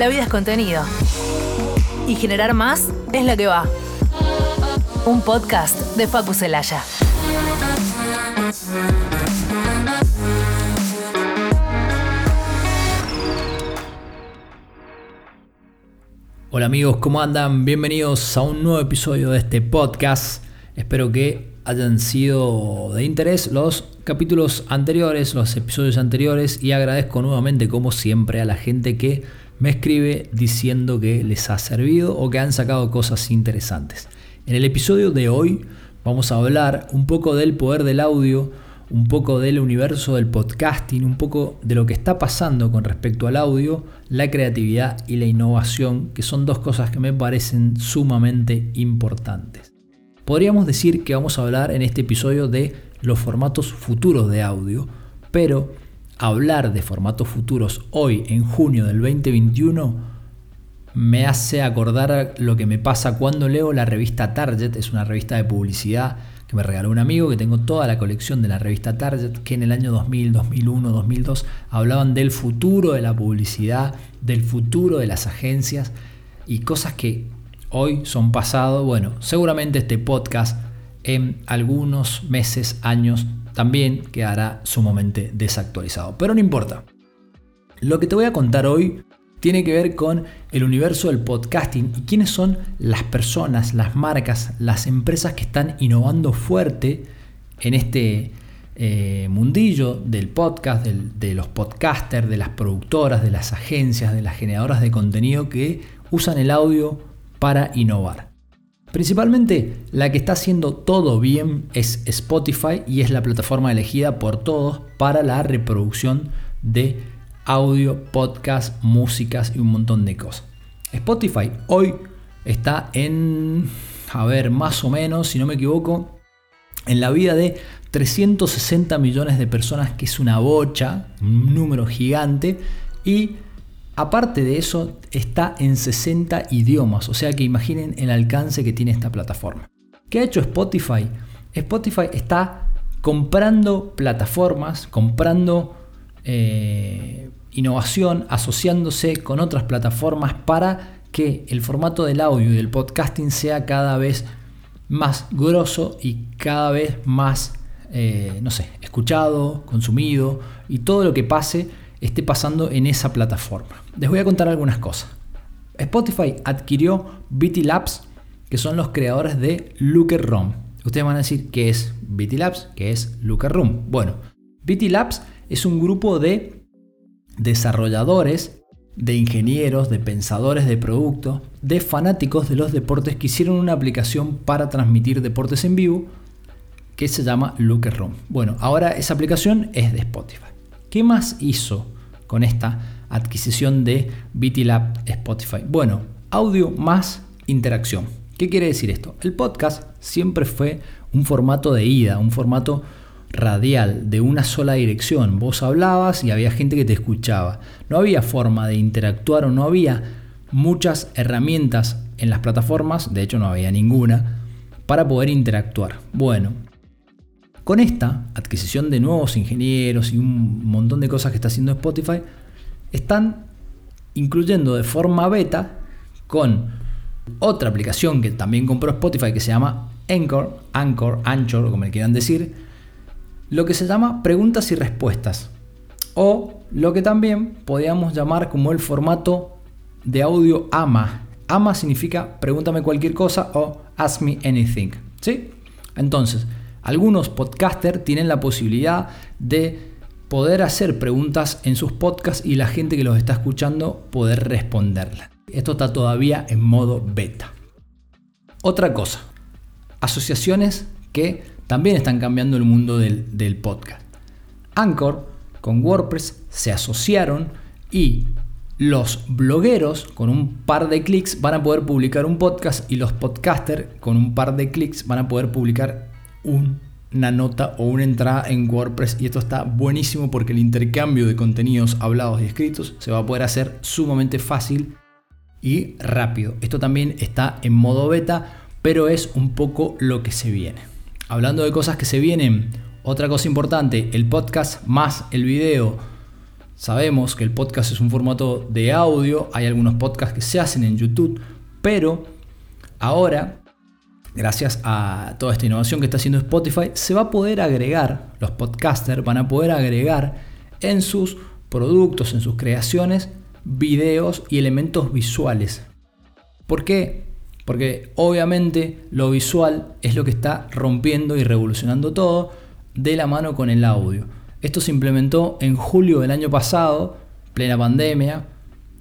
La vida es contenido. Y generar más es lo que va. Un podcast de Facu Celaya. Hola amigos, ¿cómo andan? Bienvenidos a un nuevo episodio de este podcast. Espero que hayan sido de interés los capítulos anteriores, los episodios anteriores y agradezco nuevamente como siempre a la gente que me escribe diciendo que les ha servido o que han sacado cosas interesantes. En el episodio de hoy vamos a hablar un poco del poder del audio, un poco del universo del podcasting, un poco de lo que está pasando con respecto al audio, la creatividad y la innovación, que son dos cosas que me parecen sumamente importantes. Podríamos decir que vamos a hablar en este episodio de los formatos futuros de audio, pero hablar de formatos futuros hoy, en junio del 2021, me hace acordar lo que me pasa cuando leo la revista Target, es una revista de publicidad que me regaló un amigo, que tengo toda la colección de la revista Target, que en el año 2000, 2001, 2002 hablaban del futuro de la publicidad, del futuro de las agencias y cosas que hoy son pasado. Bueno, seguramente este podcast en algunos meses, años, también quedará sumamente desactualizado. Pero no importa. Lo que te voy a contar hoy tiene que ver con el universo del podcasting y quiénes son las personas, las marcas, las empresas que están innovando fuerte en este eh, mundillo del podcast, de los podcasters, de las productoras, de las agencias, de las generadoras de contenido que usan el audio para innovar. Principalmente la que está haciendo todo bien es Spotify y es la plataforma elegida por todos para la reproducción de audio, podcast, músicas y un montón de cosas. Spotify hoy está en, a ver, más o menos, si no me equivoco, en la vida de 360 millones de personas, que es una bocha, un número gigante, y aparte de eso está en 60 idiomas, o sea que imaginen el alcance que tiene esta plataforma. ¿Qué ha hecho Spotify? Spotify está comprando plataformas, comprando eh, innovación asociándose con otras plataformas para que el formato del audio y del podcasting sea cada vez más grosso y cada vez más, eh, no sé, escuchado, consumido y todo lo que pase esté pasando en esa plataforma. Les voy a contar algunas cosas. Spotify adquirió BT Labs, que son los creadores de Looker Room. Ustedes van a decir qué es BT Labs, qué es Looker Room. Bueno, BT Labs es un grupo de desarrolladores, de ingenieros, de pensadores de producto, de fanáticos de los deportes que hicieron una aplicación para transmitir deportes en vivo que se llama Looker Room. Bueno, ahora esa aplicación es de Spotify. ¿Qué más hizo con esta adquisición de BT Spotify? Bueno, audio más interacción. ¿Qué quiere decir esto? El podcast siempre fue un formato de ida, un formato radial, de una sola dirección. Vos hablabas y había gente que te escuchaba. No había forma de interactuar o no había muchas herramientas en las plataformas, de hecho no había ninguna, para poder interactuar. Bueno, con esta adquisición de nuevos ingenieros y un montón de cosas que está haciendo Spotify, están incluyendo de forma beta con otra aplicación que también compró Spotify que se llama Anchor, Anchor, Anchor, como le quieran decir, lo que se llama preguntas y respuestas. O lo que también podríamos llamar como el formato de audio AMA. AMA significa pregúntame cualquier cosa o ask me anything. ¿Sí? Entonces, algunos podcasters tienen la posibilidad de poder hacer preguntas en sus podcasts y la gente que los está escuchando poder responderlas. Esto está todavía en modo beta. Otra cosa, asociaciones que también están cambiando el mundo del, podcast. Anchor con WordPress se asociaron y los blogueros con un par de clics van a poder publicar un podcast y los podcasters con un par de clics van a poder publicar una nota o una entrada en WordPress y esto está buenísimo porque el intercambio de contenidos hablados y escritos se va a poder hacer sumamente fácil y rápido. Esto también está en modo beta, pero es un poco lo que se viene. Hablando de cosas que se vienen, otra cosa importante, el podcast más el video Sabemos que el podcast es un formato de audio, hay algunos podcasts que se hacen en YouTube, pero ahora, gracias a toda esta innovación que está haciendo Spotify, se va a poder agregar, los podcasters van a poder agregar en sus productos, en sus creaciones, videos y elementos visuales. ¿Por qué? Porque obviamente lo visual es lo que está rompiendo y revolucionando todo de la mano con el audio. Esto se implementó en julio del año pasado, plena pandemia.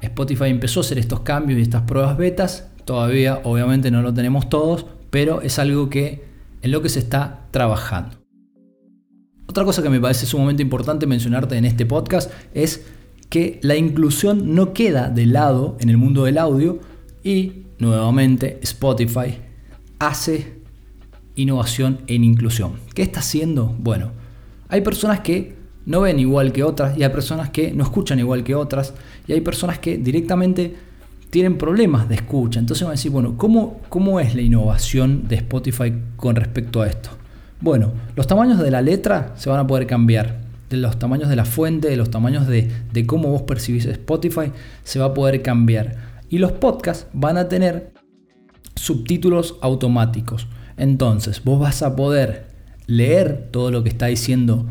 Spotify empezó a hacer estos cambios y estas pruebas betas. Todavía obviamente no lo tenemos todos, pero es algo que en lo que se está trabajando. Otra cosa que me parece sumamente importante mencionarte en este podcast es que la inclusión no queda de lado en el mundo del audio y nuevamente Spotify hace innovación en inclusión. ¿Qué está haciendo? Bueno, hay personas que no ven igual que otras y hay personas que no escuchan igual que otras y hay personas que directamente tienen problemas de escucha. Entonces van a decir, bueno, ¿cómo, cómo es la innovación de Spotify con respecto a esto? Bueno, los tamaños de la letra se van a poder cambiar. De los tamaños de la fuente, de los tamaños de, de cómo vos percibís Spotify, se va a poder cambiar. Y los podcasts van a tener subtítulos automáticos. Entonces, vos vas a poder leer todo lo que está diciendo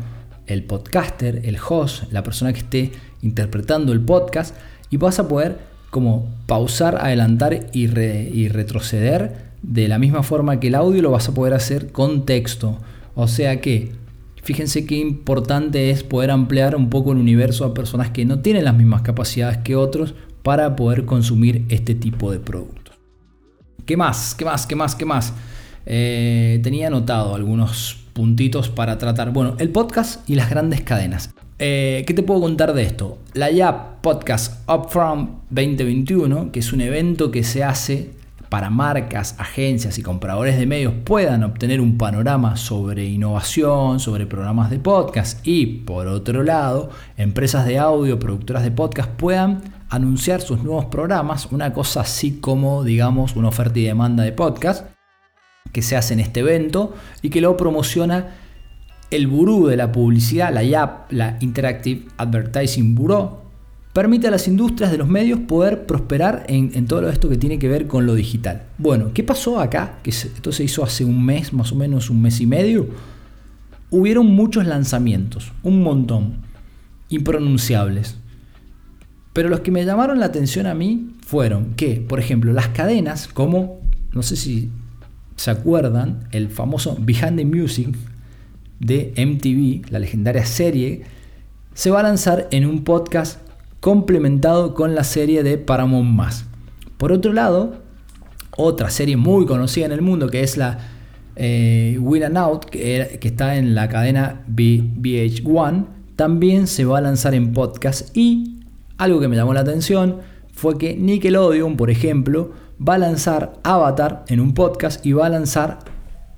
el podcaster, el host, la persona que esté interpretando el podcast y vas a poder como pausar, adelantar y, retroceder de la misma forma que el audio lo vas a poder hacer con texto. O sea que fíjense qué importante es poder ampliar un poco el universo a personas que no tienen las mismas capacidades que otros para poder consumir este tipo de productos. ¿Qué más? ¿Qué más? ¿Qué más? ¿Qué más? Eh, tenía anotado algunos puntitos para tratar. Bueno, el podcast y las grandes cadenas. Eh, ¿Qué te puedo contar de esto? La YAP Podcast Upfront 2021, que es un evento que se hace para marcas, agencias y compradores de medios puedan obtener un panorama sobre innovación, sobre programas de podcast y por otro lado, empresas de audio, productoras de podcast puedan anunciar sus nuevos programas, una cosa así como digamos una oferta y demanda de podcast que se hace en este evento y que lo promociona el Burú de la publicidad, la IAP, la Interactive Advertising Bureau, permite a las industrias de los medios poder prosperar en, todo esto que tiene que ver con lo digital. Bueno, ¿qué pasó acá? Que esto se hizo hace un mes, más o menos un mes y medio. Hubieron muchos lanzamientos, un montón, impronunciables. Pero los que me llamaron la atención a mí fueron que, por ejemplo, las cadenas como, no sé si ¿Se acuerdan? El famoso Behind the Music de MTV, la legendaria serie, se va a lanzar en un podcast complementado con la serie de Paramount. Por otro lado, otra serie muy conocida en el mundo que es la eh, Win and Out, que, que, está en la cadena VH1, también se va a lanzar en podcast. Y algo que me llamó la atención fue que Nickelodeon, por ejemplo, va a lanzar Avatar en un podcast y va a lanzar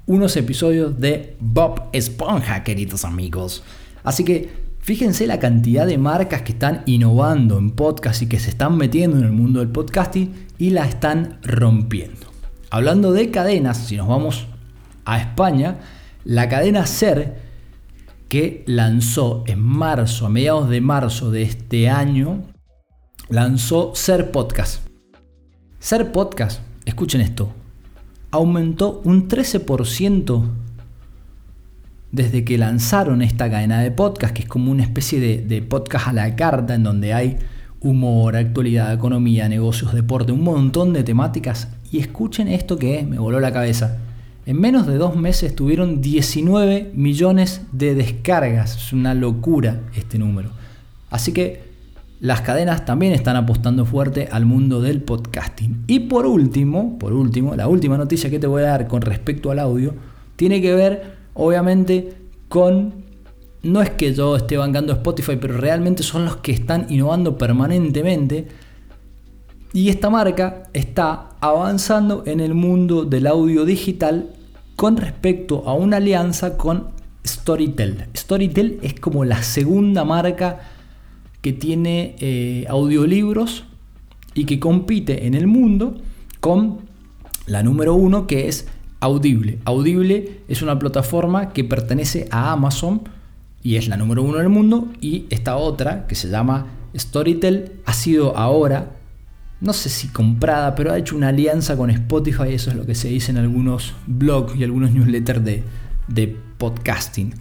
unos episodios de Bob Esponja, queridos amigos. Así que fíjense la cantidad de marcas que están innovando en podcast y que se están metiendo en el mundo del podcasting y la están rompiendo. Hablando de cadenas, si nos vamos a España, la cadena Ser, que lanzó en marzo, a mediados de marzo de este año, lanzó Ser Podcast. Ser podcast, escuchen esto, aumentó un 13% desde que lanzaron esta cadena de podcast, que es como una especie de, podcast a la carta en donde hay humor, actualidad, economía, negocios, deporte, un montón de temáticas. Y escuchen esto que me voló la cabeza. En menos de dos meses tuvieron 19 millones de descargas. Es una locura este número. Así que las cadenas también están apostando fuerte al mundo del podcasting. Y por último, por último, la última noticia que te voy a dar con respecto al audio tiene que ver obviamente con no es que yo esté bancando Spotify, pero realmente son los que están innovando permanentemente. Y esta marca está avanzando en el mundo del audio digital con respecto a una alianza con Storytel. Storytel es como la segunda marca que tiene eh, audiolibros y que compite en el mundo con la número uno que es Audible. Audible es una plataforma que pertenece a Amazon y es la número uno del mundo. Y esta otra, que se llama Storytel, ha sido ahora, no sé si comprada, pero ha hecho una alianza con Spotify. Eso es lo que se dice en algunos blogs y algunos newsletters de, de podcasting.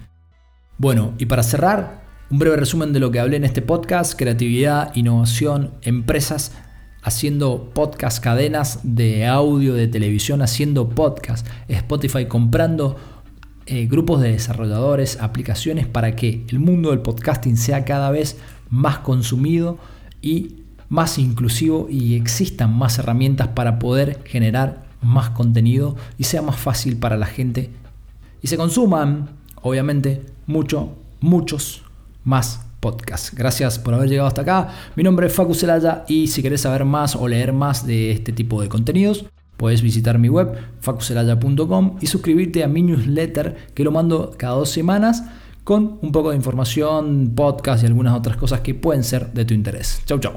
Bueno, y para cerrar, un breve resumen de lo que hablé en este podcast, creatividad, innovación, empresas haciendo podcast, cadenas de audio, de televisión, haciendo podcast, Spotify comprando eh, grupos de desarrolladores, aplicaciones para que el mundo del podcasting sea cada vez más consumido y más inclusivo y existan más herramientas para poder generar más contenido y sea más fácil para la gente. Y se consuman, obviamente, mucho, muchos más podcasts. Gracias por haber llegado hasta acá. Mi nombre es Facu Celaya y si querés saber más o leer más de este tipo de contenidos, puedes visitar mi web facucelaya.com y suscribirte a mi newsletter que lo mando cada dos semanas con un poco de información, podcast y algunas otras cosas que pueden ser de tu interés. Chau, chau.